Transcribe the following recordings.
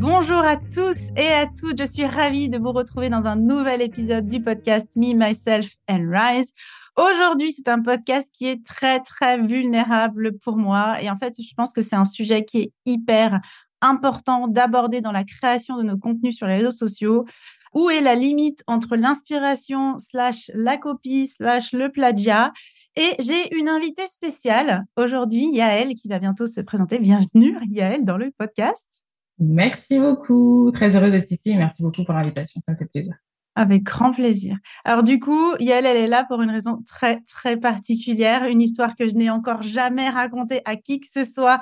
Bonjour à tous et à toutes, je suis ravie de vous retrouver dans un nouvel épisode du podcast Me, Myself and Rise. Aujourd'hui, c'est un podcast qui est très, très vulnérable pour moi. Et en fait, je pense que c'est un sujet qui est hyper important d'aborder dans la création de nos contenus sur les réseaux sociaux. Où est la limite entre l'inspiration slash la copie slash le plagiat? Et j'ai une invitée spéciale aujourd'hui, Yael, qui va bientôt se présenter. Bienvenue, Yael, dans le podcast. Merci beaucoup. Très heureuse d'être ici. Merci beaucoup pour l'invitation. Ça me fait plaisir. Avec grand plaisir. Alors du coup, Yael, elle est là pour une raison très, très particulière, une histoire que je n'ai encore jamais racontée à qui que ce soit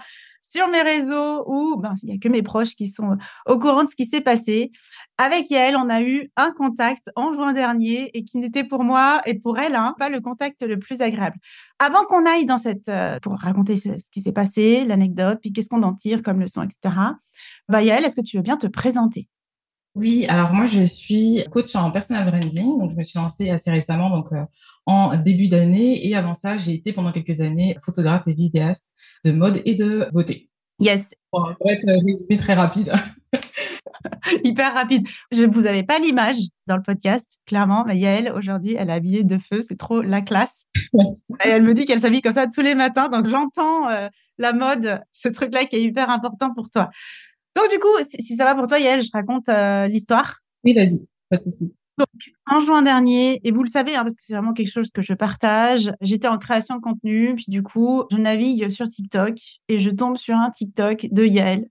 sur mes réseaux ou ben, il n'y a que mes proches qui sont au courant de ce qui s'est passé. Avec Yael, on a eu un contact en juin dernier et qui n'était pour moi et pour elle hein, pas le contact le plus agréable. Avant qu'on aille dans cette, euh, pour raconter ce, qui s'est passé, l'anecdote, puis qu'est-ce qu'on en tire comme leçon, etc. Bah, Yael, est-ce que tu veux bien te présenter? Oui, alors moi, je suis coach en personal branding. Donc, je me suis lancée assez récemment, donc euh, en début d'année. Et avant ça, j'ai été pendant quelques années photographe et vidéaste de mode et de beauté. Yes. Pour être résumé très rapide. Hyper rapide. Je ne vous avais pas l'image dans le podcast, clairement, mais Yael, aujourd'hui, elle est habillée de feu. C'est trop la classe. Et elle me dit qu'elle s'habille comme ça tous les matins. Donc, j'entends euh, la mode, ce truc-là qui est hyper important pour toi. Donc, du coup, si, ça va pour toi, Yael, je raconte euh, l'histoire. Oui, vas-y, pas de Donc, en juin dernier, et vous le savez, hein, parce que c'est vraiment quelque chose que je partage, j'étais en création de contenu, puis du coup, je navigue sur TikTok et je tombe sur un TikTok de Yael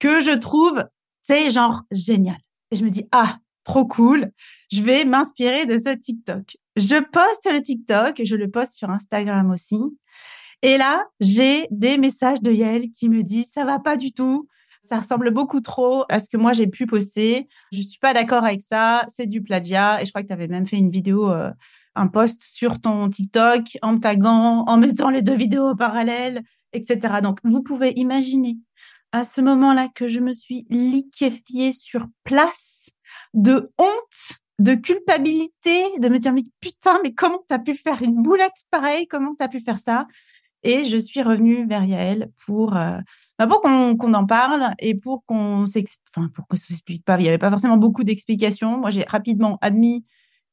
que je trouve, c'est genre génial. Et je me dis, ah, trop cool, je vais m'inspirer de ce TikTok. Je poste le TikTok, je le poste sur Instagram aussi. Et là, j'ai des messages de Yael qui me disent, ça va pas du tout, ça ressemble beaucoup trop à ce que moi j'ai pu poster. Je suis pas d'accord avec ça. C'est du plagiat. Et je crois que tu avais même fait une vidéo, euh, un post sur ton TikTok en me taguant, en mettant les deux vidéos en parallèle, etc. Donc, vous pouvez imaginer à ce moment-là que je me suis liquéfiée sur place de honte, de culpabilité, de me dire, mais putain, mais comment tu as pu faire une boulette pareille? Comment tu as pu faire ça? Et je suis revenue vers Yael pour, euh, bah, pour qu'on en parle et pour qu'on s'explique, enfin, pour s'explique pas. Il n'y avait pas forcément beaucoup d'explications. Moi, j'ai rapidement admis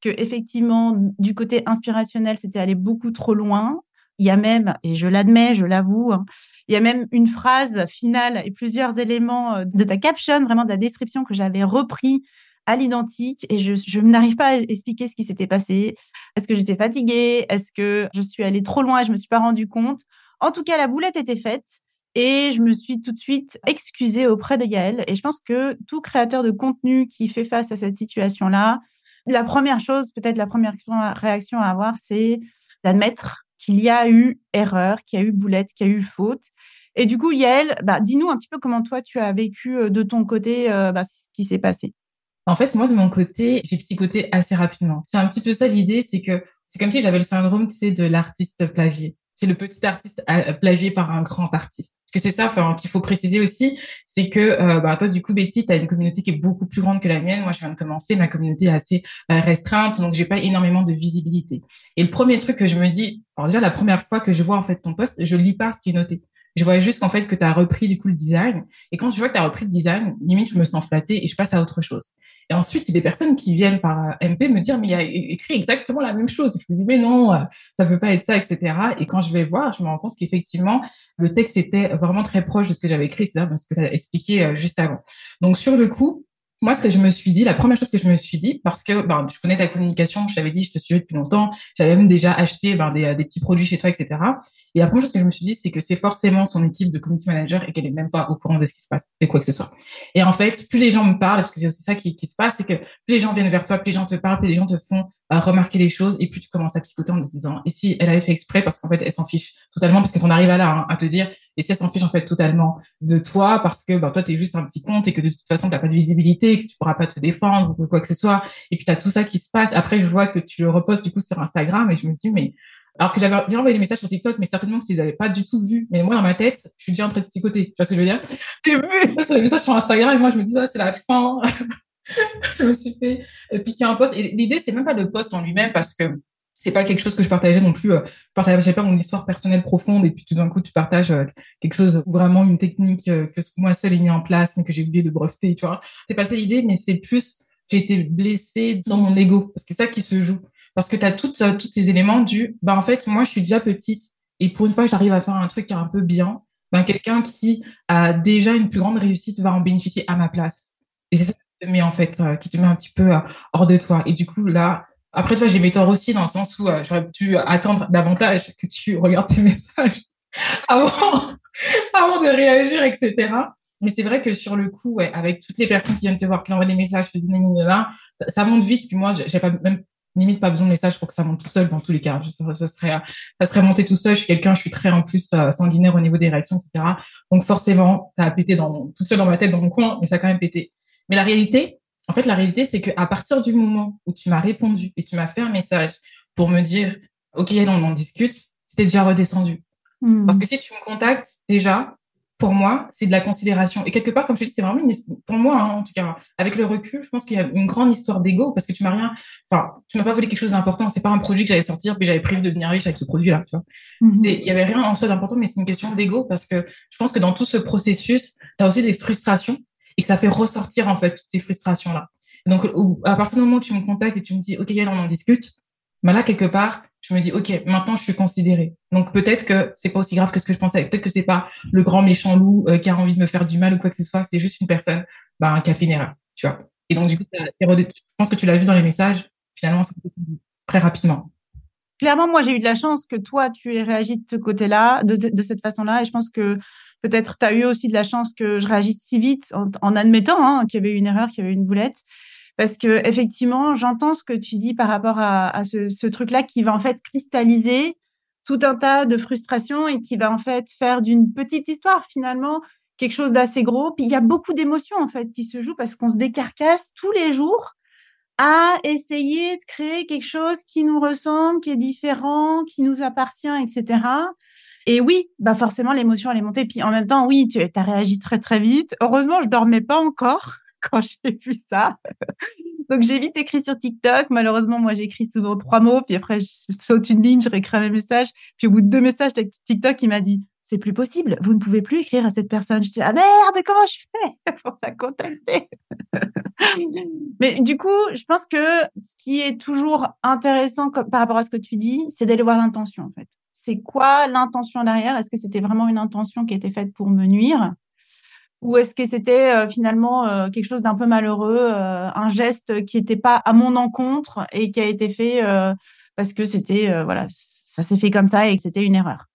que effectivement, du côté inspirationnel, c'était allé beaucoup trop loin. Il y a même, et je l'admets, je l'avoue, hein, il y a même une phrase finale et plusieurs éléments euh, de ta caption, vraiment de la description que j'avais repris à l'identique et je, je n'arrive pas à expliquer ce qui s'était passé. Est-ce que j'étais fatiguée? Est-ce que je suis allée trop loin et je me suis pas rendu compte? En tout cas, la boulette était faite et je me suis tout de suite excusée auprès de Yael. Et je pense que tout créateur de contenu qui fait face à cette situation-là, la première chose, peut-être la première réaction à avoir, c'est d'admettre qu'il y a eu erreur, qu'il y a eu boulette, qu'il y a eu faute. Et du coup, Yael, bah, dis-nous un petit peu comment toi, tu as vécu euh, de ton côté euh, bah, ce qui s'est passé. En fait, moi, de mon côté, j'ai psychoté assez rapidement. C'est un petit peu ça l'idée, c'est que c'est comme si j'avais le syndrome, tu sais, de l'artiste plagié. C'est le petit artiste euh, plagié par un grand artiste. Parce que c'est ça qu'il faut préciser aussi, c'est que euh, bah, toi, du coup, Betty, tu as une communauté qui est beaucoup plus grande que la mienne. Moi, je viens de commencer, ma communauté est assez euh, restreinte, donc j'ai pas énormément de visibilité. Et le premier truc que je me dis, déjà, la première fois que je vois en fait ton poste, je lis pas ce qui est noté. Je vois juste qu'en fait que tu as repris du coup le design. Et quand je vois que tu as repris le design, limite, je me sens flattée et je passe à autre chose. Et ensuite, il y a des personnes qui viennent par euh, MP me dire, mais il a écrit exactement la même chose. Je me dis, mais non, euh, ça peut pas être ça, etc. Et quand je vais voir, je me rends compte qu'effectivement, le texte était vraiment très proche de ce que j'avais écrit, c'est-à-dire ce que tu as expliqué euh, juste avant. Donc, sur le coup, moi, ce que je me suis dit, la première chose que je me suis dit, parce que ben, je connais ta communication, je t'avais dit, je te suivais depuis longtemps, j'avais même déjà acheté ben, des, des, petits produits chez toi, etc. Et la première chose que je me suis dit, c'est que c'est forcément son équipe de community manager et qu'elle est même pas au courant de ce qui se passe et quoi que ce soit. Et en fait, plus les gens me parlent, parce que c'est ça qui, qui se passe, c'est que plus les gens viennent vers toi, plus les gens te parlent, plus les gens te font euh, remarquer les choses et puis tu commences à picoter en te disant, et si elle avait fait exprès parce qu'en fait, elle s'en fiche totalement parce que t'en arrives à là, hein, à te dire, et elle s'en fiche en fait totalement de toi parce que ben, toi, tu es juste un petit compte et que de toute façon, tu n'as pas de visibilité, que tu pourras pas te défendre ou quoi que ce soit, et puis tu as tout ça qui se passe. Après, je vois que tu le repostes du coup sur Instagram et je me dis, mais alors que j'avais bien envoyé des messages sur TikTok, mais certainement que tu les avais pas du tout vus. Mais moi, dans ma tête, je suis déjà en train de psychoter. Tu vois ce que je veux dire? J'ai vu sur les messages sur Instagram et moi, je me dis, ah, c'est la fin. je me suis fait piquer un post. Et l'idée, c'est même pas le post en lui-même parce que c'est pas quelque chose que je partageais non plus. Euh, je partageais pas mon histoire personnelle profonde et puis tout d'un coup tu partages euh, quelque chose vraiment une technique euh, que moi seule ai mis en place mais que j'ai oublié de breveter, tu vois. C'est pas ça l'idée, mais c'est plus j'ai été blessée dans mon ego parce que c'est ça qui se joue. Parce que tu as toutes ces éléments du bah en fait moi je suis déjà petite et pour une fois j'arrive à faire un truc qui est un peu bien. Ben, quelqu'un qui a déjà une plus grande réussite va en bénéficier à ma place. Et c'est ça qui te met en fait, qui te met un petit peu hors de toi. Et du coup là, après, tu vois, j'ai mes torts aussi dans le sens où euh, j'aurais pu attendre davantage que tu regardes tes messages avant, avant de réagir, etc. Mais c'est vrai que sur le coup, avec toutes les personnes qui viennent te voir, qui envoient des messages, te disent là, ça, ça monte vite. Puis moi, j'ai pas même limite pas besoin de messages pour que ça monte tout seul dans tous les cas. ça, serait, ça serait monté tout seul. Je suis quelqu'un, je suis très en plus euh, sanguinaire au niveau des réactions, etc. Donc forcément, ça a pété dans, tout seul dans ma tête, dans mon coin, mais ça a quand même pété. Mais la réalité, en fait, la réalité, c'est qu'à partir du moment où tu m'as répondu et tu m'as fait un message pour me dire, OK, on en discute, c'était déjà redescendu. Hmm. Parce que si tu me contactes, déjà, pour moi, c'est de la considération. Et quelque part, comme je dis, c'est vraiment une, pour moi, hein, en tout cas, avec le recul, je pense qu'il y a une grande histoire d'ego parce que tu m'as rien, enfin, tu m'as pas volé quelque chose d'important. C'est pas un produit que j'allais sortir puis j'avais prévu de devenir riche avec ce produit-là, tu vois. Hmm. Il y avait rien en soi d'important, mais c'est une question d'ego parce que je pense que dans tout ce processus, tu as aussi des frustrations et que ça fait ressortir en fait toutes ces frustrations là. Donc à partir du moment où tu me contactes et tu me dis ok on en discute, bah là quelque part je me dis ok maintenant je suis considérée. Donc peut-être que c'est pas aussi grave que ce que je pensais. Peut-être que c'est pas le grand méchant loup euh, qui a envie de me faire du mal ou quoi que ce soit. C'est juste une personne, bah, un café une tu vois. Et donc du coup je pense que tu l'as vu dans les messages. Finalement c'est très rapidement clairement, moi, j'ai eu de la chance que toi, tu aies réagi de ce côté-là, de, cette façon-là. Et je pense que Peut-être tu as eu aussi de la chance que je réagisse si vite en, admettant hein, qu'il y avait une erreur, qu'il y avait une boulette. Parce que effectivement, j'entends ce que tu dis par rapport à, ce, truc-là qui va en fait cristalliser tout un tas de frustrations et qui va en fait faire d'une petite histoire finalement quelque chose d'assez gros. Puis il y a beaucoup d'émotions en fait qui se jouent parce qu'on se décarcasse tous les jours à essayer de créer quelque chose qui nous ressemble, qui est différent, qui nous appartient, etc. Et oui, bah forcément, l'émotion, elle est montée. Puis en même temps, oui, tu as réagi très, très vite. Heureusement, je dormais pas encore quand j'ai vu ça. Donc, j'ai vite écrit sur TikTok. Malheureusement, moi, j'écris souvent trois mots. Puis après, je saute une ligne, je réécris un message. Puis au bout de deux messages, TikTok, il m'a dit, c'est plus possible. Vous ne pouvez plus écrire à cette personne. Je dis, ah merde, comment je fais pour la contacter? Mais du coup, je pense que ce qui est toujours intéressant par rapport à ce que tu dis, c'est d'aller voir l'intention, en fait c'est quoi l'intention derrière? Est-ce que c'était vraiment une intention qui était faite pour me nuire? Ou est-ce que c'était euh, finalement euh, quelque chose d'un peu malheureux, euh, un geste qui n'était pas à mon encontre et qui a été fait parce que c'était voilà, ça s'est fait comme ça et que c'était une erreur.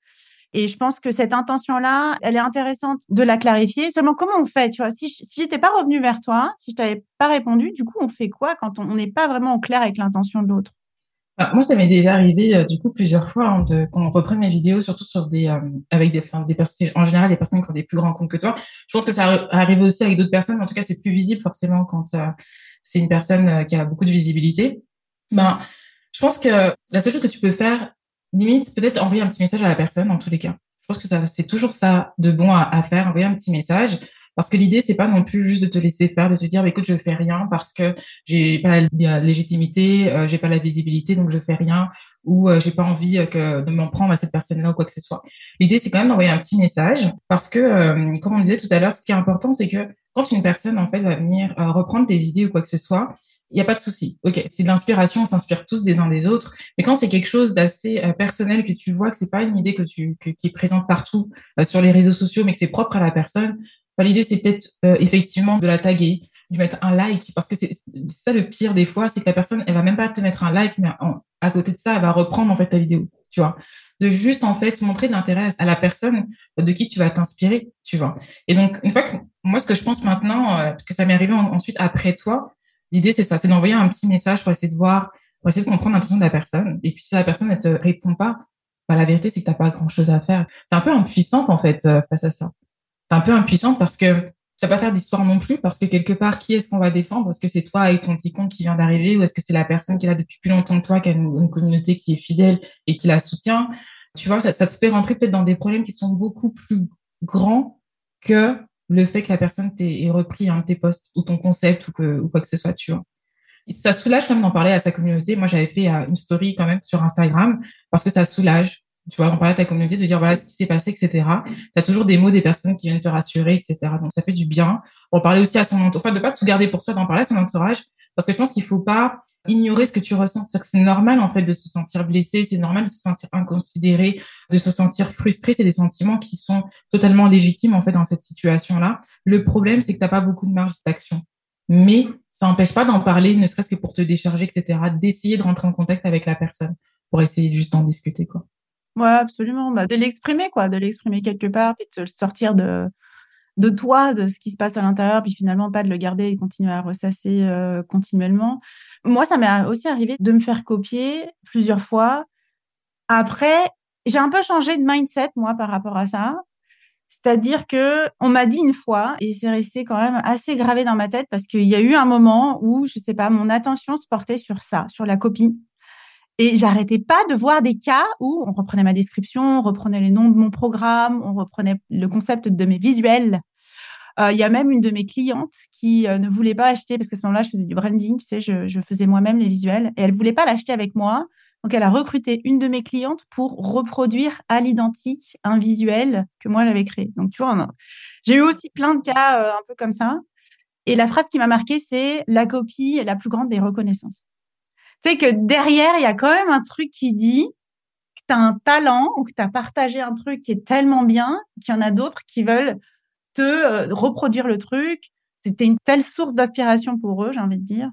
Et je pense que cette intention-là, elle est intéressante de la clarifier. Seulement, comment on fait Tu vois, si si j'étais pas revenu vers toi, si je t'avais pas répondu, du coup, on fait quoi quand on n'est pas vraiment au clair avec l'intention de l'autre? Moi, ça m'est déjà arrivé euh, du coup plusieurs fois hein, de, qu'on reprenne mes vidéos, surtout sur des euh, avec des, des personnes, en général des personnes qui ont des plus grands comptes que toi. Je pense que ça arrive aussi avec d'autres personnes. En tout cas, c'est plus visible forcément quand euh, c'est une personne qui a beaucoup de visibilité. Ben, je pense que la seule chose que tu peux faire, limite, peut-être envoyer un petit message à la personne en tous les cas. Je pense que ça, c'est toujours ça de bon à faire, envoyer un petit message. Parce que l'idée, c'est pas non plus juste de te laisser faire, de te dire, bah, écoute, je fais rien parce que j'ai pas la légitimité, euh, j'ai pas la visibilité, donc je fais rien, ou euh, j'ai pas envie euh, que de m'en prendre à cette personne-là ou quoi que ce soit. L'idée, c'est quand même d'envoyer un petit message parce que, euh, comme on disait tout à l'heure, ce qui est important, c'est que quand une personne en fait va venir reprendre tes idées ou quoi que ce soit, il n'y a pas de souci. Ok, c'est de l'inspiration, on s'inspire tous des uns des autres. Mais quand c'est quelque chose d'assez personnel, que tu vois que c'est pas une idée que tu qui est présente partout sur les réseaux sociaux, mais que c'est propre à la personne, L'idée, c'est peut-être euh, effectivement de la taguer, de mettre un like parce que c'est ça le pire des fois, c'est que la personne, elle va même pas te mettre un like, mais à côté de ça, elle va reprendre en fait ta vidéo, tu vois. De juste en fait montrer de l'intérêt à la personne de qui tu vas t'inspirer, tu vois. Et donc une fois que moi ce que je pense maintenant, euh, parce que ça m'est arrivé ensuite après toi, l'idée c'est ça, c'est d'envoyer un petit message pour essayer de voir, pour essayer de comprendre l'intention de la personne. Et puis si la personne ne te répond pas, bah, la vérité c'est que t'as pas grand chose à faire. T'es un peu impuissante en fait euh, face à ça. Un peu impuissante parce que tu vas pas faire d'histoire non plus parce que quelque part, qui est-ce qu'on va défendre? Est-ce que c'est toi avec ton petit compte qui vient d'arriver ou est-ce que c'est la personne qui est là depuis plus longtemps que toi, qui a une, communauté qui est fidèle et qui la soutient? Tu vois, ça, ça te fait rentrer peut-être dans des problèmes qui sont beaucoup plus grands que le fait que la personne t'ait repris un de tes posts ou ton concept ou, que, ou quoi que ce soit, tu vois. Ça soulage quand même d'en parler à sa communauté. Moi, j'avais fait euh, une story quand même sur Instagram parce que ça soulage tu vois, on parler à ta communauté, de dire voilà ce qui s'est passé, etc. Tu as toujours des mots des personnes qui viennent te rassurer, etc. Donc ça fait du bien. On parler aussi à son entourage, enfin de pas tout garder pour soi, d'en parler à son entourage, parce que je pense qu'il faut pas ignorer ce que tu ressens. C'est-à-dire que c'est normal en fait de se sentir blessé, c'est normal de se sentir inconsidéré, de se sentir frustré. C'est des sentiments qui sont totalement légitimes en fait dans cette situation-là. Le problème, c'est que t'as pas beaucoup de marge d'action. Mais ça n'empêche pas d'en parler, ne serait-ce que pour te décharger, etc. D'essayer de rentrer en contact avec la personne pour essayer juste d'en discuter, quoi. Ouais, absolument. Bah, de l'exprimer, quoi, de l'exprimer quelque part, puis de le sortir de, de toi, de ce qui se passe à l'intérieur, puis finalement pas de le garder et continuer à ressasser euh, continuellement. Moi, ça m'est aussi arrivé de me faire copier plusieurs fois. Après, j'ai un peu changé de mindset, moi, par rapport à ça. C'est-à-dire que on m'a dit une fois, et c'est resté quand même assez gravé dans ma tête, parce qu'il y a eu un moment où, je sais pas, mon attention se portait sur ça, sur la copie. Et j'arrêtais pas de voir des cas où on reprenait ma description, on reprenait les noms de mon programme, on reprenait le concept de mes visuels. Euh, il y a même une de mes clientes qui euh, ne voulait pas acheter parce qu'à ce moment-là, je faisais du branding, tu sais, je, faisais moi-même les visuels et elle voulait pas l'acheter avec moi. Donc, elle a recruté une de mes clientes pour reproduire à l'identique un visuel que moi j'avais créé. Donc, tu vois, j'ai eu aussi plein de cas euh, un peu comme ça. Et la phrase qui m'a marqué, c'est la copie est la plus grande des reconnaissances sais que derrière, il y a quand même un truc qui dit que tu as un talent ou que tu as partagé un truc qui est tellement bien qu'il y en a d'autres qui veulent te euh, reproduire le truc. C'était une telle source d'inspiration pour eux, j'ai envie de dire,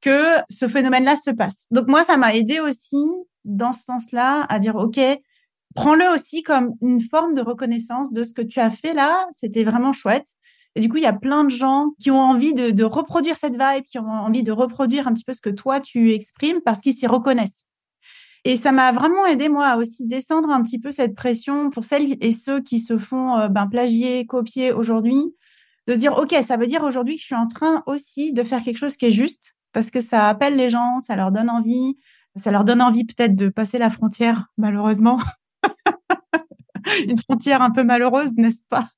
que ce phénomène-là se passe. Donc moi, ça m'a aidé aussi dans ce sens-là à dire, OK, prends-le aussi comme une forme de reconnaissance de ce que tu as fait là. C'était vraiment chouette. Et du coup, il y a plein de gens qui ont envie de, reproduire cette vibe, qui ont envie de reproduire un petit peu ce que toi tu exprimes parce qu'ils s'y reconnaissent. Et ça m'a vraiment aidé moi à aussi descendre un petit peu cette pression pour celles et ceux qui se font euh, ben, plagier, copier aujourd'hui, de se dire ok, ça veut dire aujourd'hui que je suis en train aussi de faire quelque chose qui est juste parce que ça appelle les gens, ça leur donne envie, ça leur donne envie peut-être de passer la frontière, malheureusement. Une frontière un peu malheureuse, n'est-ce pas?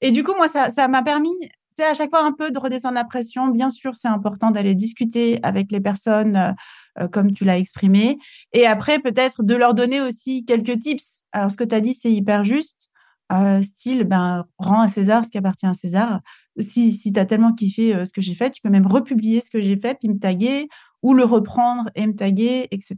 Et du coup, moi, ça, ça m'a permis, à chaque fois un peu de redescendre la pression. Bien sûr, c'est important d'aller discuter avec les personnes euh, euh, comme tu l'as exprimé. Et après, peut-être de leur donner aussi quelques tips. Alors, ce que tu as dit, c'est hyper juste. Euh, style, ben, rends à César ce qui appartient à César. Si, si tu as tellement kiffé euh, ce que j'ai fait, tu peux même republier ce que j'ai fait, puis me taguer, ou le reprendre et me taguer, etc.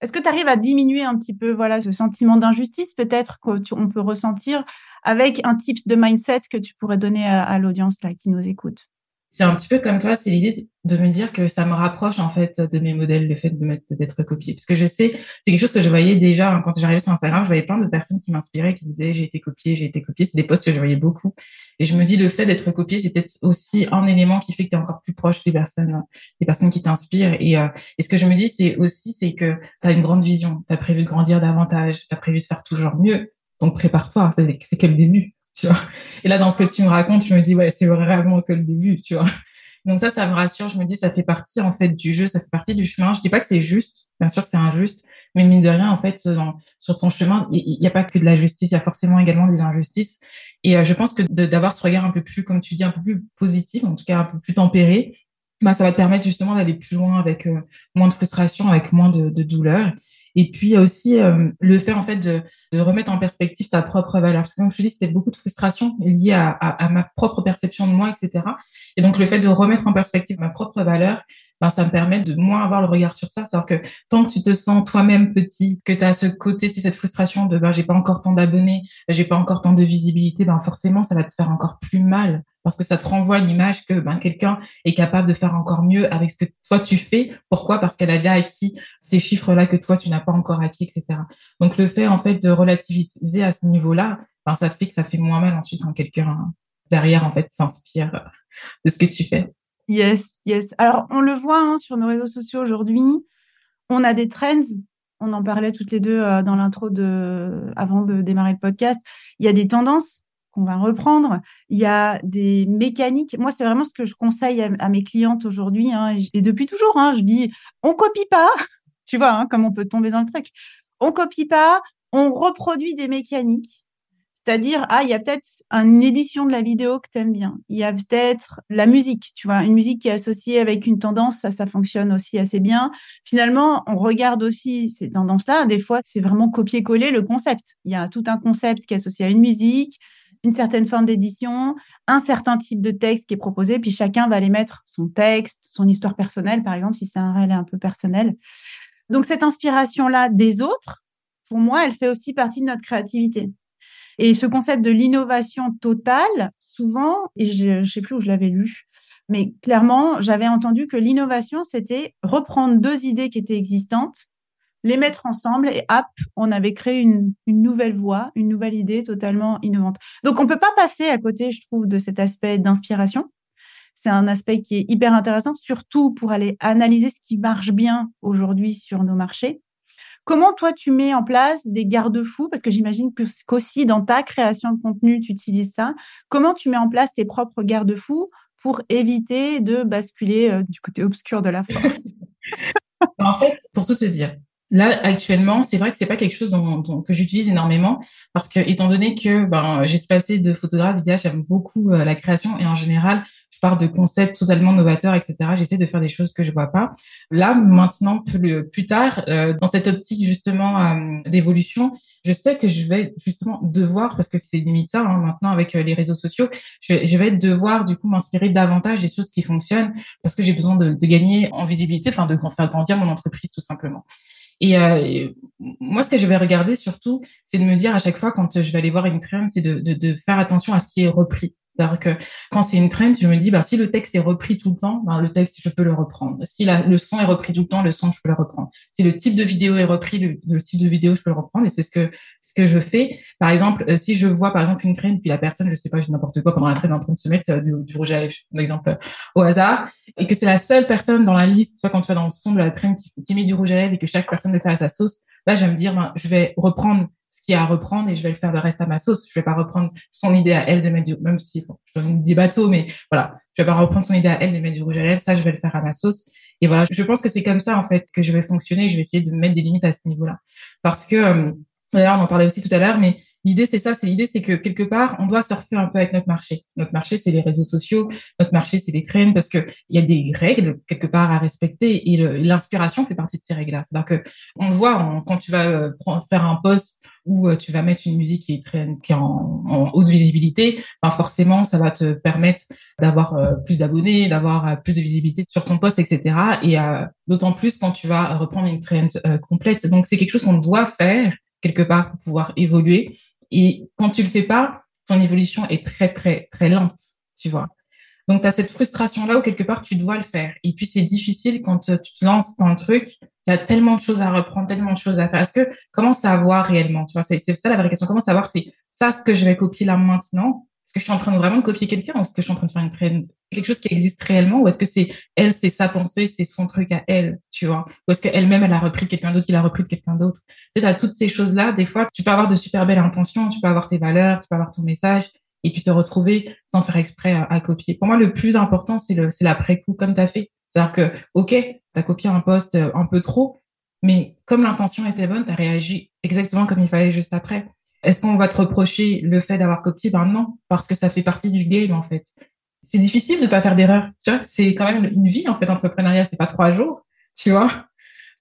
Est-ce que tu arrives à diminuer un petit peu voilà ce sentiment d'injustice peut-être qu'on peut ressentir avec un tips de mindset que tu pourrais donner à, l'audience là qui nous écoute? C'est un petit peu comme toi, c'est l'idée de me dire que ça me rapproche en fait de mes modèles, le fait d'être copié. Parce que je sais, c'est quelque chose que je voyais déjà hein, quand j'arrivais sur Instagram, je voyais plein de personnes qui m'inspiraient, qui disaient j'ai été copié, j'ai été copié. C'est des posts que je voyais beaucoup. Et je me dis le fait d'être copié, c'est peut-être aussi un élément qui fait que tu es encore plus proche des personnes, des personnes qui t'inspirent. Et, euh, et ce que je me dis, c'est aussi c'est que tu as une grande vision, tu as prévu de grandir davantage, tu as prévu de faire toujours mieux. Donc prépare-toi, c'est que le début, tu vois. Et là, dans ce que tu me racontes, je me dis, ouais, c'est vraiment que le début, tu vois. Donc ça, ça me rassure. Je me dis, ça fait partie en fait du jeu, ça fait partie du chemin. Je dis pas que c'est juste, bien sûr que c'est injuste, mais mine de rien, en fait, sur ton chemin, il n'y a pas que de la justice, il y a forcément également des injustices. Et euh, je pense que d'avoir ce regard un peu plus, comme tu dis, un peu plus positif, en tout cas un peu plus tempéré, bah, ça va te permettre justement d'aller plus loin avec euh, moins de frustration, avec moins de douleur. Et puis, il y a aussi euh, le fait, en fait, de, de, remettre en perspective ta propre valeur. Parce que, comme je te dis, c'était beaucoup de frustration liée à, à, à, ma propre perception de moi, etc. Et donc, le fait de remettre en perspective ma propre valeur, ben, ça me permet de moins avoir le regard sur ça. C'est-à-dire que tant que tu te sens toi-même petit, que tu as ce côté, cette frustration de ben, j'ai pas encore tant d'abonnés, j'ai pas encore tant de visibilité, ben, forcément, ça va te faire encore plus mal parce que ça te renvoie l'image que ben, quelqu'un est capable de faire encore mieux avec ce que toi tu fais. Pourquoi? Parce qu'elle a déjà acquis ces chiffres-là que toi tu n'as pas encore acquis, etc. Donc le fait en fait de relativiser à ce niveau-là, ben, ça fait que ça fait moins mal ensuite quand quelqu'un derrière en fait s'inspire de ce que tu fais. Yes, yes. Alors on le voit hein, sur nos réseaux sociaux aujourd'hui, on a des trends. On en parlait toutes les deux euh, dans l'intro de avant de démarrer le podcast. Il y a des tendances qu'on va reprendre. Il y a des mécaniques. Moi, c'est vraiment ce que je conseille à, mes clientes aujourd'hui. Hein, et, depuis toujours, hein, je dis, on copie pas. tu vois, hein, comme on peut tomber dans le truc. On copie pas. On reproduit des mécaniques. C'est-à-dire, ah, il y a peut-être une édition de la vidéo que tu aimes bien. Il y a peut-être la musique, tu vois, une musique qui est associée avec une tendance, ça, ça fonctionne aussi assez bien. Finalement, on regarde aussi ces tendances-là. Des fois, c'est vraiment copier-coller le concept. Il y a tout un concept qui est associé à une musique, une certaine forme d'édition, un certain type de texte qui est proposé, puis chacun va aller mettre son texte, son histoire personnelle, par exemple, si c'est un réel un peu personnel. Donc cette inspiration-là des autres, pour moi, elle fait aussi partie de notre créativité. Et ce concept de l'innovation totale, souvent, et je ne sais plus où je l'avais lu, mais clairement, j'avais entendu que l'innovation, c'était reprendre deux idées qui étaient existantes les mettre ensemble et hop, on avait créé une, nouvelle voie, une nouvelle idée totalement innovante. Donc on peut pas passer à côté, je trouve, de cet aspect d'inspiration. C'est un aspect qui est hyper intéressant, surtout pour aller analyser ce qui marche bien aujourd'hui sur nos marchés. Comment toi tu mets en place des garde-fous? Parce que j'imagine qu'aussi dans ta création de contenu, tu utilises ça. Comment tu mets en place tes propres garde-fous pour éviter de basculer euh, du côté obscur de la force? En fait, pour tout te dire, Là, actuellement, c'est vrai que c'est pas quelque chose dont, que j'utilise énormément parce que, étant donné que ben, j'ai passé de photographe, j'aime beaucoup euh, la création et en général, je pars de concepts totalement novateurs, etc. J'essaie de faire des choses que je vois pas. Là, maintenant, plus, plus tard, euh, dans cette optique justement euh, d'évolution, je sais que je vais justement devoir, parce que c'est limite ça hein, maintenant avec les réseaux sociaux, je, je, vais devoir du coup m'inspirer davantage des choses qui fonctionnent parce que j'ai besoin de, de gagner en visibilité, enfin de faire grandir mon entreprise tout simplement. Euh, et moi, ce que je vais regarder surtout, c'est de me dire à chaque fois quand je vais aller voir une trend, c'est de faire attention à ce qui est repris. C'est-à-dire que quand c'est une trend, je me dis, bah, si le texte est repris tout le temps, bah, le texte, je peux le reprendre. Si le son est repris tout le temps, le son, je peux le reprendre. Si le type de vidéo est repris, le, type de vidéo, je peux le reprendre. Et c'est ce que, ce que je fais. Par exemple, euh, si je vois, par exemple, une trend, puis la personne, je sais pas, je n'importe quoi, pendant la trend, en train de se mettre euh, du, rouge à lèvres, par exemple, au hasard, et que c'est la seule personne dans la liste, soit quand tu vas dans le son de la trend qui, qui met du rouge à lèvres et que chaque personne le fait à sa sauce, là, je vais me dire, ben, je vais reprendre à reprendre et je vais le faire le reste à ma sauce. Je vais pas reprendre son idée à elle de mettre du, même si je donne des bateaux, mais voilà, je vais pas reprendre son idée à elle de mettre du rouge à lèvres. Ça, je vais le faire à ma sauce. Et voilà, je pense que c'est comme ça en fait que je vais fonctionner. Je vais essayer de mettre des limites à ce niveau-là, parce que euh, d'ailleurs, on en parlait aussi tout à l'heure, mais L'idée, c'est ça, c'est l'idée, c'est que quelque part, on doit surfer un peu avec notre marché. Notre marché, c'est les réseaux sociaux, notre marché, c'est les trends, parce qu'il y a des règles quelque part à respecter et l'inspiration fait partie de ces règles-là. C'est-à-dire que on le voit quand tu vas euh, faire un post où euh, tu vas mettre une musique qui est, très, qui est en, haute visibilité, ben forcément, ça va te permettre d'avoir euh, plus d'abonnés, d'avoir plus de visibilité sur ton post, etc. Et d'autant plus quand tu vas reprendre une trend complète. Donc, c'est quelque chose qu'on doit faire quelque part pour pouvoir évoluer. Et quand tu le fais pas, ton évolution est très, très, très lente, tu vois. Donc, tu as cette frustration-là où quelque part, tu dois le faire. Et puis, c'est difficile quand tu te lances dans le truc. Tellement de choses à reprendre, tellement de choses à faire. Est-ce que, comment savoir réellement, tu vois, c'est ça la vraie question. Comment savoir si ça, ce que je vais copier là maintenant, est-ce que je suis en train de vraiment copier quelqu'un ou est-ce que je suis en train de faire une trend quelque chose qui existe réellement ou est-ce que c'est elle, c'est sa pensée, c'est son truc à elle, tu vois? Ou est-ce qu'elle-même, elle a repris quelqu'un d'autre, il a repris de quelqu'un d'autre? Tu sais, toutes ces choses-là, des fois, tu peux avoir de super belles intentions, tu peux avoir tes valeurs, tu peux avoir ton message et puis te retrouver sans faire exprès à, copier. Pour moi, le plus important, c'est le c'est l'après-coup, comme tu as fait. C'est-à-dire que, OK, tu as copié un poste euh, un peu trop, mais comme l'intention était bonne, tu as réagi exactement comme il fallait juste après. Est-ce qu'on va te reprocher le fait d'avoir copié? Ben non, parce que ça fait partie du game en fait. C'est difficile de pas faire d'erreur. Tu vois, c'est quand même une vie en fait entrepreneuriat, c'est pas trois jours, tu vois.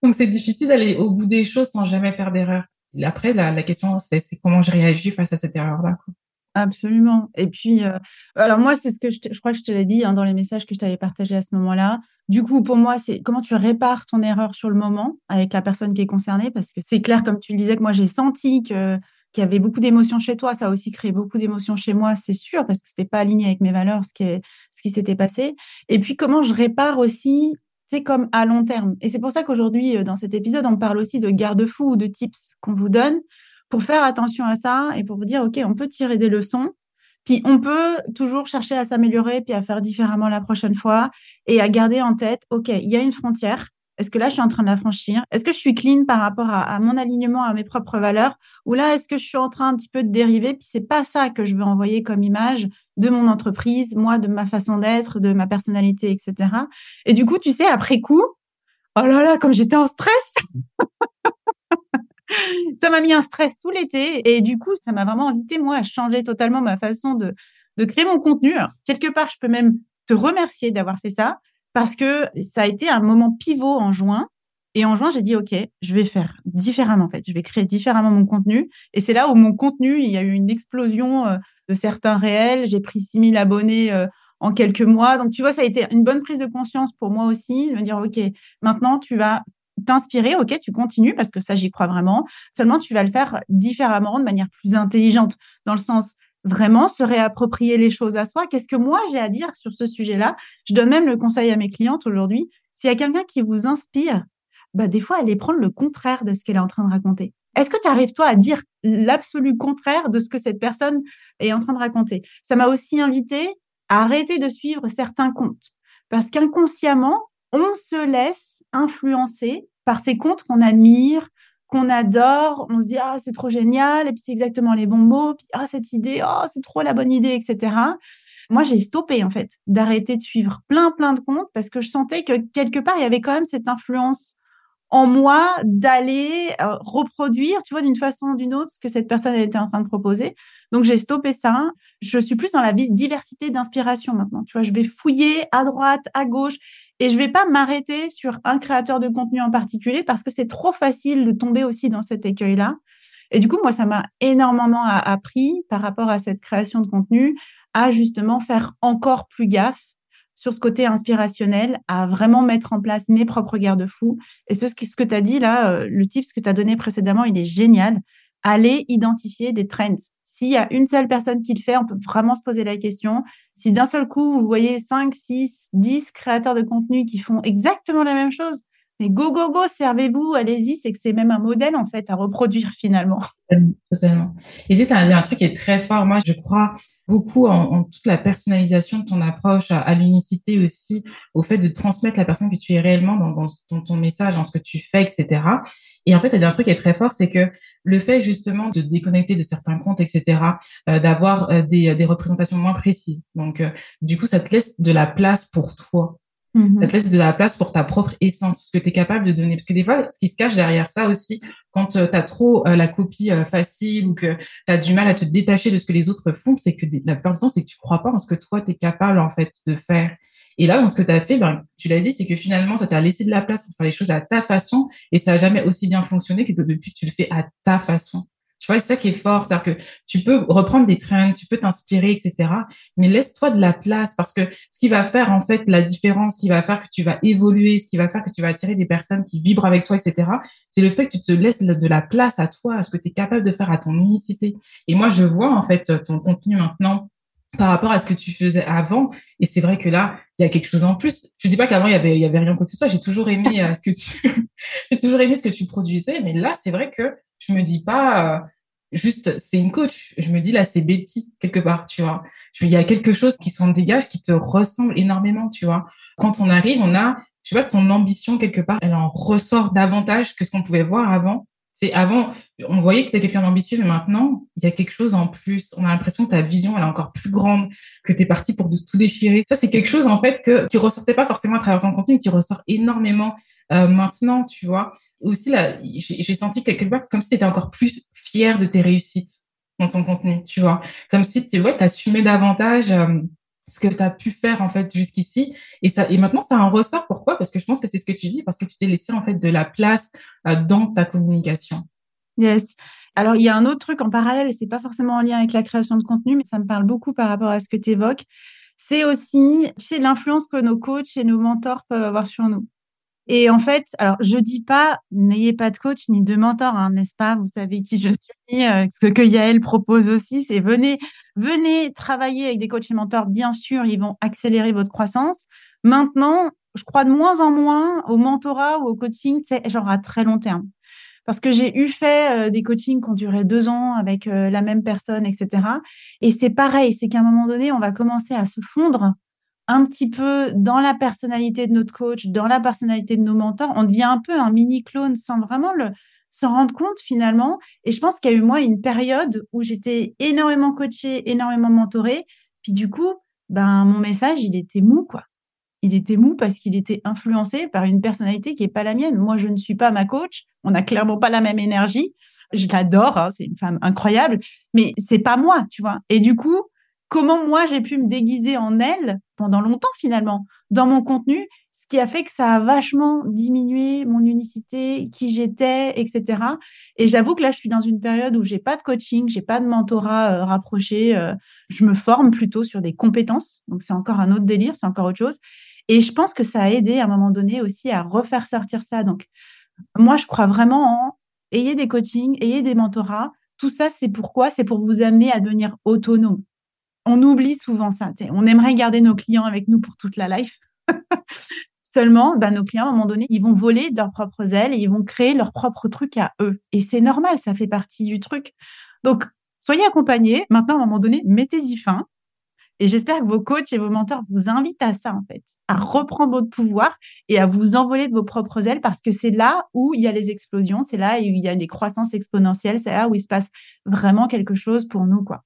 Donc c'est difficile d'aller au bout des choses sans jamais faire d'erreur. Après, la, la question c'est comment je réagis face à cette erreur-là. Absolument. Et puis, euh, alors moi, c'est ce que je, crois que je te l'ai dit hein, dans les messages que je t'avais partagés à ce moment-là. Du coup, pour moi, c'est comment tu répares ton erreur sur le moment avec la personne qui est concernée, parce que c'est clair, comme tu le disais, que moi, j'ai senti que qu'il y avait beaucoup d'émotions chez toi. Ça a aussi créé beaucoup d'émotions chez moi, c'est sûr, parce que c'était pas aligné avec mes valeurs, ce qui, ce qui s'était passé. Et puis, comment je répare aussi, c'est comme à long terme. Et c'est pour ça qu'aujourd'hui, euh, dans cet épisode, on parle aussi de garde-fous ou de tips qu'on vous donne pour faire attention à ça et pour vous dire, OK, on peut tirer des leçons. Puis on peut toujours chercher à s'améliorer, puis à faire différemment la prochaine fois et à garder en tête, OK, il y a une frontière, est-ce que là, je suis en train de la franchir? Est-ce que je suis clean par rapport à, mon alignement, à mes propres valeurs? Ou là, est-ce que je suis en train un petit peu de dériver? Puis c'est pas ça que je veux envoyer comme image de mon entreprise, moi, de ma façon d'être, de ma personnalité, etc. Et du coup, tu sais, après coup, oh là là, comme j'étais en stress ça m'a mis un stress tout l'été et du coup, ça m'a vraiment invité moi à changer totalement ma façon de de créer mon contenu. quelque part, je peux même te remercier d'avoir fait ça parce que ça a été un moment pivot en juin. Et en juin, j'ai dit, OK, je vais faire différemment, en fait. Je vais créer différemment mon contenu. Et c'est là où mon contenu, il y a eu une explosion euh, de certains réels. J'ai pris 6000 abonnés euh, en quelques mois. Donc, tu vois, ça a été une bonne prise de conscience pour moi aussi, de me dire, OK, maintenant, tu vas t'inspirer, ok, tu continues parce que ça, j'y crois vraiment. Seulement, tu vas le faire différemment, de manière plus intelligente, dans le sens, vraiment se réapproprier les choses à soi. Qu'est-ce que moi j'ai à dire sur ce sujet-là? Je donne même le conseil à mes clientes aujourd'hui. S'il y a quelqu'un qui vous inspire, bah des fois, allez prendre le contraire de ce qu'elle est en train de raconter. Est-ce que tu arrives toi à dire l'absolu contraire de ce que cette personne est en train de raconter? Ça m'a aussi invité à arrêter de suivre certains comptes parce qu'inconsciemment, on se laisse influencer par ces comptes qu'on admire, qu'on adore, on se dit ah c'est trop génial et puis c'est exactement les bons mots, puis ah cette idée, oh c'est trop la bonne idée, etc. Moi j'ai stoppé en fait d'arrêter de suivre plein plein de comptes parce que je sentais que quelque part il y avait quand même cette influence en moi d'aller euh, reproduire, tu vois, d'une façon ou d'une autre, ce que cette personne était en train de proposer. Donc j'ai stoppé ça. Je suis plus dans la diversité d'inspiration maintenant. Tu vois, je vais fouiller à droite, à gauche, et je vais pas m'arrêter sur un créateur de contenu en particulier parce que c'est trop facile de tomber aussi dans cet écueil-là. Et du coup, moi, ça m'a énormément appris par rapport à cette création de contenu à justement faire encore plus gaffe sur ce côté inspirationnel, à vraiment mettre en place mes propres garde-fous. Et ce, que tu as dit là, euh, le tip, que tu as donné précédemment, il est génial aller identifier des trends. S'il y a une seule personne qui le fait, on peut vraiment se poser la question. Si d'un seul coup, vous voyez 5, 6, 10 créateurs de contenu qui font exactement la même chose, mais go, go, go, servez-vous, allez-y, c'est que c'est même un modèle, en fait, à reproduire finalement. Totalement. Et tu as dit un truc qui est très fort. Moi, je crois beaucoup en, toute la personnalisation de ton approche, à, l'unicité aussi, au fait de transmettre la personne que tu es réellement dans, ton message, dans ce que tu fais, etc. Et en fait, il y a un truc qui est très fort, c'est que le fait justement de déconnecter de certains comptes, etc., euh, d'avoir euh, des, des, représentations moins précises. Donc, euh, du coup, ça te laisse de la place pour toi. Ça te laisse de la place pour ta propre essence, ce que tu es capable de donner. Parce que des fois, ce qui se cache derrière ça aussi, quand euh, tu as trop euh, la copie euh, facile ou que tu as du mal à te détacher de ce que les autres font, c'est que la plupart du temps, c'est que tu crois pas en ce que toi, tu es capable en fait de faire. Et là, dans ce que tu as fait, ben, tu l'as dit, c'est que finalement, ça t'a laissé de la place pour faire les choses à ta façon et ça n'a jamais aussi bien fonctionné que depuis que tu le fais à ta façon. Tu vois, c'est ça qui est fort. C'est-à-dire que tu peux reprendre des trends, tu peux t'inspirer, etc. Mais laisse-toi de la place parce que ce qui va faire, en fait, la différence, ce qui va faire que tu vas évoluer, ce qui va faire que tu vas attirer des personnes qui vibrent avec toi, etc., c'est le fait que tu te laisses de la place à toi, à ce que tu es capable de faire à ton unicité. Et moi, je vois, en fait, ton contenu maintenant par rapport à ce que tu faisais avant. Et c'est vrai que là, il y a quelque chose en plus. Je dis pas qu'avant, il y avait, il y avait rien que ce soit. J'ai toujours aimé euh, ce que tu, j'ai toujours aimé ce que tu produisais. Mais là, c'est vrai que je me dis pas euh, juste c'est une coach. Je me dis là c'est Betty quelque part, tu vois. il y a quelque chose qui s'en dégage qui te ressemble énormément, tu vois. Quand on arrive, on a tu vois ton ambition quelque part, elle en ressort davantage que ce qu'on pouvait voir avant. C'est avant, on voyait que tu étais quelqu'un d'ambitieux, mais maintenant, il y a quelque chose en plus. On a l'impression que ta vision, elle est encore plus grande, que tu es parti pour de tout déchirer. Ça, c'est quelque chose, en fait, que, qui ressortait pas forcément à travers ton contenu, qui ressort énormément euh, maintenant, tu vois. Aussi, là, j'ai senti quelque part comme si tu étais encore plus fier de tes réussites dans ton contenu, tu vois. Comme si, tu vois, tu assumais davantage euh, ce que tu as pu faire, en fait, jusqu'ici. Et, ça, et maintenant, ça en ressort. Pourquoi? Parce que je pense que c'est ce que tu dis, parce que tu t'es laissé, en fait, de la place euh, dans ta communication. Yes. Alors, il y a un autre truc en parallèle, c'est pas forcément en lien avec la création de contenu, mais ça me parle beaucoup par rapport à ce que tu évoques. C'est aussi, l'influence que nos coachs et nos mentors peuvent avoir sur nous. Et en fait, alors je dis pas n'ayez pas de coach ni de mentor, hein, n'est-ce pas? Vous savez qui je suis. Euh, ce que Yael propose aussi, c'est venez, venez travailler avec des coachs et mentors. Bien sûr, ils vont accélérer votre croissance. Maintenant, je crois de moins en moins au mentorat ou au coaching, c'est genre à très long terme. Parce que j'ai eu fait euh, des coachings qui ont duré deux ans avec euh, la même personne, etc. Et c'est pareil, c'est qu'à un moment donné, on va commencer à se fondre un petit peu dans la personnalité de notre coach, dans la personnalité de nos mentors. On devient un peu un mini clone sans vraiment le s'en rendre compte finalement. Et je pense qu'il y a eu moi une période où j'étais énormément coachée, énormément mentorée. Puis du coup, ben mon message, il était mou quoi il était mou parce qu'il était influencé par une personnalité qui est pas la mienne. Moi, je ne suis pas ma coach. On n'a clairement pas la même énergie. Je l'adore. Hein, c'est une femme incroyable, mais c'est pas moi, tu vois. Et du coup, comment moi j'ai pu me déguiser en elle pendant longtemps finalement dans mon contenu, ce qui a fait que ça a vachement diminué mon unicité, qui j'étais, etc. Et j'avoue que là, je suis dans une période où j'ai pas de coaching, j'ai pas de mentorat euh, rapproché. Euh, je me forme plutôt sur des compétences, donc c'est encore un autre délire, c'est encore autre chose. Et je pense que ça a aidé à un moment donné aussi à refaire sortir ça. Donc, moi, je crois vraiment en ayez des coachings, ayez des mentorats. Tout ça, c'est pourquoi? C'est pour vous amener à devenir autonome. On oublie souvent ça. On aimerait garder nos clients avec nous pour toute la life. Seulement, bah, nos clients, à un moment donné, ils vont voler de leurs propres ailes et ils vont créer leur propre truc à eux. Et c'est normal, ça fait partie du truc. Donc, soyez accompagnés. Maintenant, à un moment donné, mettez-y fin. Et j'espère que vos coachs et vos mentors vous invitent à ça, en fait, à reprendre votre pouvoir et à vous envoler de vos propres ailes parce que c'est là où il y a les explosions, c'est là où il y a des croissances exponentielles, c'est là où il se passe vraiment quelque chose pour nous, quoi.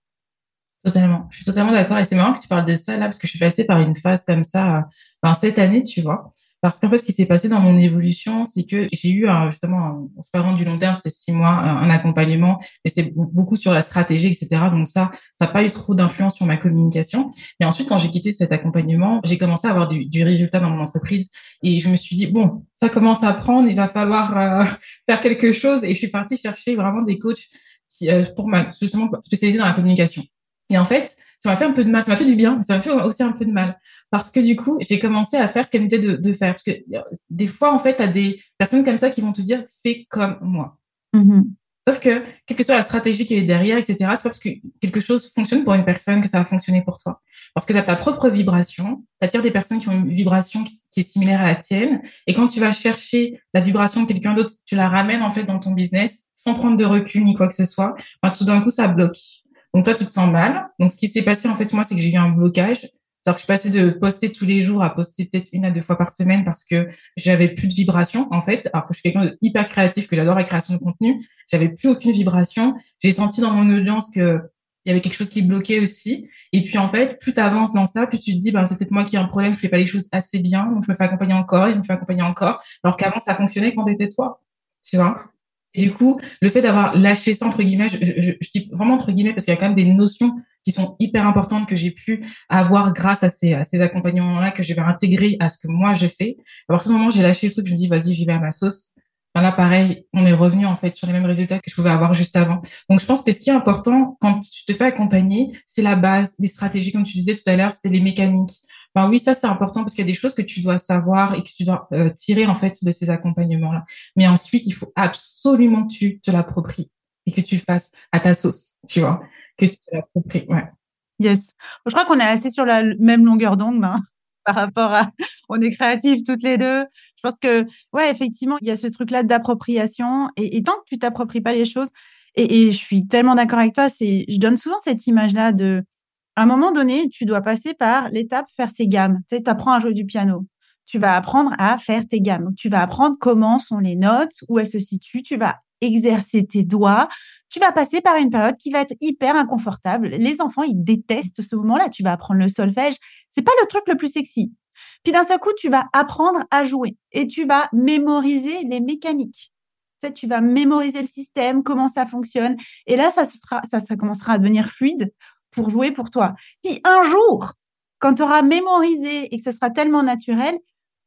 Totalement. Je suis totalement d'accord. Et c'est marrant que tu parles de ça là, parce que je suis passée par une phase comme ça euh, cette année, tu vois. Parce qu'en fait, ce qui s'est passé dans mon évolution, c'est que j'ai eu un, justement, on se parle du long terme, c'était six mois, un, accompagnement, et c'était beaucoup sur la stratégie, etc. Donc ça, ça n'a pas eu trop d'influence sur ma communication. Et ensuite, quand j'ai quitté cet accompagnement, j'ai commencé à avoir du, du, résultat dans mon entreprise, et je me suis dit bon, ça commence à prendre, il va falloir euh, faire quelque chose. Et je suis partie chercher vraiment des coachs qui, euh, pour ma, justement spécialisés dans la communication. Et en fait, ça m'a fait un peu de mal, ça m'a fait du bien, ça m'a fait aussi un peu de mal parce que du coup, j'ai commencé à faire ce qu'elle me disait de, faire. Parce que euh, des fois, en fait, tu as des personnes comme ça qui vont te dire fais comme moi. Mm-hmm. Sauf que, quelle que soit la stratégie qui est derrière, etc., c'est pas parce que quelque chose fonctionne pour une personne que ça va fonctionner pour toi. Parce que tu as ta propre vibration, tu attires des personnes qui ont une vibration qui, est similaire à la tienne. Et quand tu vas chercher la vibration de quelqu'un d'autre, tu la ramènes en fait dans ton business sans prendre de recul ni quoi que ce soit. tout d'un coup, ça bloque. Donc toi, tu te sens mal. Donc ce qui s'est passé en fait, moi, c'est que j'ai eu un blocage. C'est-à-dire que je passais de poster tous les jours à poster peut-être une à deux fois par semaine parce que j'avais plus de vibration, en fait. Alors que je suis quelqu'un de hyper créatif, que j'adore la création de contenu. J'avais plus aucune vibration. J'ai senti dans mon audience que il y avait quelque chose qui bloquait aussi. Et puis, en fait, plus tu avances dans ça, plus tu te dis, ben, c'est peut-être moi qui ai un problème, je fais pas les choses assez bien. Donc, je me fais accompagner encore et je me fais accompagner encore. Alors qu'avant, ça fonctionnait quand t'étais toi. Tu vois? Et du coup, le fait d'avoir lâché ça, entre guillemets, je, je, je, dis vraiment entre guillemets, parce qu'il y a quand même des notions qui sont hyper importantes que j'ai pu avoir grâce à ces, à ces accompagnements-là que je vais intégrer à ce que moi je fais. À partir du moment où j'ai lâché le truc, je me dis, vas-y, j'y vais à ma sauce. là, pareil, on est revenu en fait sur les mêmes résultats que je pouvais avoir juste avant. Donc, je pense que ce qui est important quand tu te fais accompagner, c'est la base, les stratégies, comme tu disais tout à l'heure, c'était les mécaniques. Ben oui, ça c'est important parce qu'il y a des choses que tu dois savoir et que tu dois euh, tirer en fait de ces accompagnements-là. Mais ensuite, il faut absolument que tu te l'appropries et que tu le fasses à ta sauce, tu vois que Ouais. Yes. Je crois qu'on est assez sur la même longueur d'onde hein, par rapport à. On est créatifs toutes les deux. Je pense que, ouais, effectivement, il y a ce truc-là d'appropriation. Et, tant que tu t'appropries pas les choses, et, je suis tellement d'accord avec toi, c'est, je donne souvent cette image-là de, à un moment donné, tu dois passer par l'étape faire ses gammes. Tu sais, apprends à jouer du piano. Tu vas apprendre à faire tes gammes. tu vas apprendre comment sont les notes, où elles se situent. Tu vas exercer tes doigts, tu vas passer par une période qui va être hyper inconfortable. Les enfants, ils détestent ce moment-là. Tu vas apprendre le solfège. C'est pas le truc le plus sexy. Puis d'un seul coup, tu vas apprendre à jouer et tu vas mémoriser les mécaniques. Tu, sais, tu vas mémoriser le système, comment ça fonctionne. Et là, ça, sera, ça, ça commencera à devenir fluide pour jouer pour toi. Puis un jour, quand tu auras mémorisé et que ça sera tellement naturel,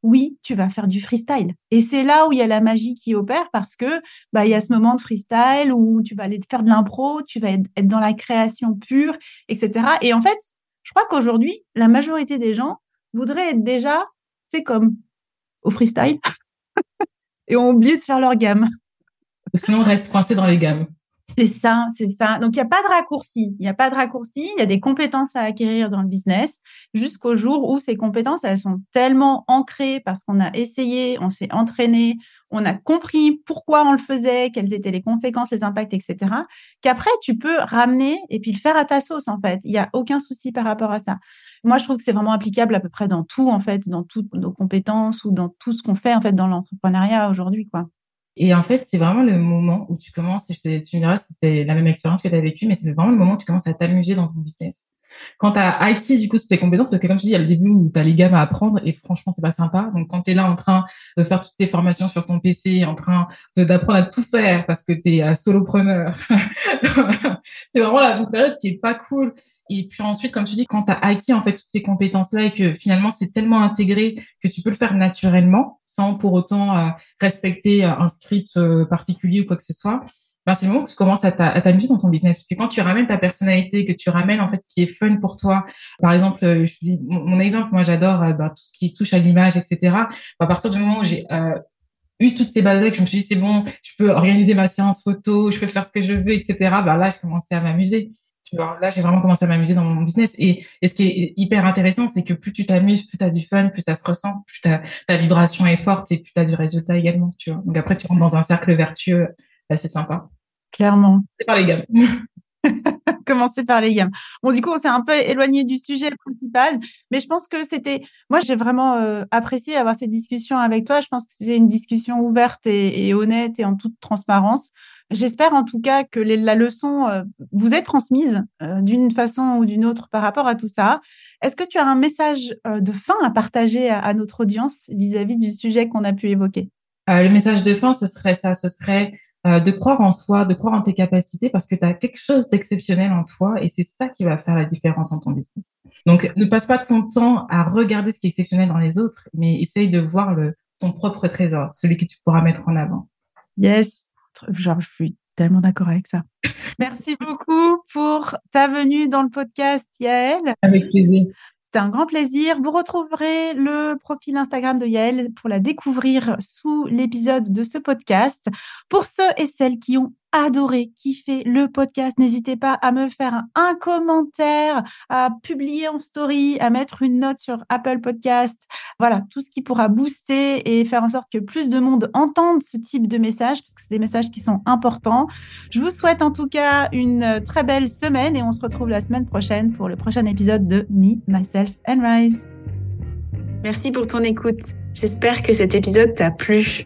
oui, tu vas faire du freestyle. Et c'est là où il y a la magie qui opère parce que bah il y a ce moment de freestyle où tu vas aller faire de l'impro, tu vas être dans la création pure, etc. Et en fait, je crois qu'aujourd'hui, la majorité des gens voudraient être déjà, c'est comme au freestyle. et ont oublié de faire leur gamme. Sinon, on reste coincé dans les gammes. C'est ça, c'est ça. Donc, il n'y a pas de raccourci. Il n'y a pas de raccourci. Il y a des compétences à acquérir dans le business jusqu'au jour où ces compétences, elles sont tellement ancrées parce qu'on a essayé, on s'est entraîné, on a compris pourquoi on le faisait, quelles étaient les conséquences, les impacts, etc. Qu'après, tu peux ramener et puis le faire à ta sauce, en fait. Il n'y a aucun souci par rapport à ça. Moi, je trouve que c'est vraiment applicable à peu près dans tout, en fait, dans toutes nos compétences ou dans tout ce qu'on fait, en fait, dans l'entrepreneuriat aujourd'hui, quoi. Et en fait, c'est vraiment le moment où tu commences, tu me diras si c'est la même expérience que tu as vécue, mais c'est vraiment le moment où tu commences à t'amuser dans ton business. Quand tu as acquis du coup tes compétences, parce que comme je dis, il y a le début où tu as les gammes à apprendre et franchement, c'est pas sympa. Donc quand tu es là en train de faire toutes tes formations sur ton PC, en train d'apprendre à tout faire parce que tu es solopreneur, c'est vraiment la période qui est pas cool. Et puis ensuite, comme tu dis, quand tu as acquis en fait toutes ces compétences-là et que finalement c'est tellement intégré que tu peux le faire naturellement sans pour autant euh, respecter euh, un script euh, particulier ou quoi que ce soit, ben, c'est le moment que tu commences à t'amuser dans ton business. Parce que quand tu ramènes ta personnalité, que tu ramènes en fait ce qui est fun pour toi, par exemple, je dis, mon, exemple, moi j'adore ben, tout ce qui touche à l'image, etc. Ben, à partir du moment où j'ai eu toutes ces bases que je me suis dit c'est bon, je peux organiser ma séance photo, je peux faire ce que je veux, etc. Ben là, je commençais à m'amuser là, j'ai vraiment commencé à m'amuser dans mon business. Et, ce qui est hyper intéressant, c'est que plus tu t'amuses, plus tu as du fun, plus ça se ressent, plus ta, vibration est forte et plus tu as du résultat également. Tu vois. Donc après, tu rentres dans un cercle vertueux. c'est sympa. Clairement. C'est par les gammes. Commencer par les gammes. Bon, du coup, on s'est un peu éloigné du sujet principal, mais je pense que c'était. Moi, j'ai vraiment euh, apprécié avoir cette discussion avec toi. Je pense que c'est une discussion ouverte et, et, honnête et en toute transparence. J'espère en tout cas que la leçon euh, vous est transmise euh, d'une façon ou d'une autre par rapport à tout ça. Est-ce que tu as un message de fin à partager à, notre audience vis-à-vis du sujet qu'on a pu évoquer? Le message de fin, ce serait ça, ce serait de croire en soi, de croire en tes capacités parce que tu as quelque chose d'exceptionnel en toi et c'est ça qui va faire la différence dans ton business. Donc, ne passe pas ton temps à regarder ce qui est exceptionnel dans les autres, mais essaye de voir le, ton propre trésor, celui que tu pourras mettre en avant. Yes, Genre, je suis tellement d'accord avec ça. Merci beaucoup pour ta venue dans le podcast, Yael. Avec plaisir. Un grand plaisir. Vous retrouverez le profil Instagram de Yael pour la découvrir sous l'épisode de ce podcast. Pour ceux et celles qui ont adoré, kiffé le podcast, n'hésitez pas à me faire un commentaire, à publier en story, à mettre une note sur Apple Podcast. Voilà, tout ce qui pourra booster et faire en sorte que plus de monde entende ce type de message, parce que c'est des messages qui sont importants. Je vous souhaite en tout cas une très belle semaine et on se retrouve la semaine prochaine pour le prochain épisode de Me, Myself and Rise. Merci pour ton écoute. J'espère que cet épisode t'a plu.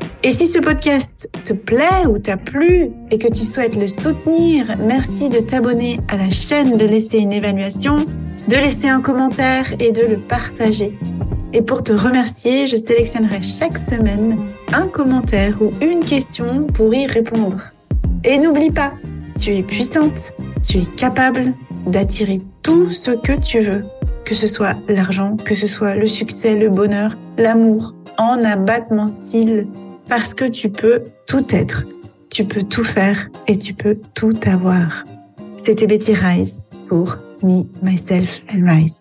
Et si ce podcast te plaît ou t'a plu et que tu souhaites le soutenir, merci de t'abonner à la chaîne, de laisser une évaluation, de laisser un commentaire et de le partager. Et pour te remercier, je sélectionnerai chaque semaine un commentaire ou une question pour y répondre. Et n'oublie pas, tu es puissante, tu es capable d'attirer tout ce que tu veux, que ce soit l'argent, que ce soit le succès, le bonheur, l'amour, en abattement cils parce que tu peux tout être, tu peux tout faire et tu peux tout avoir. C'était Betty Rice pour Me, Myself and Rise.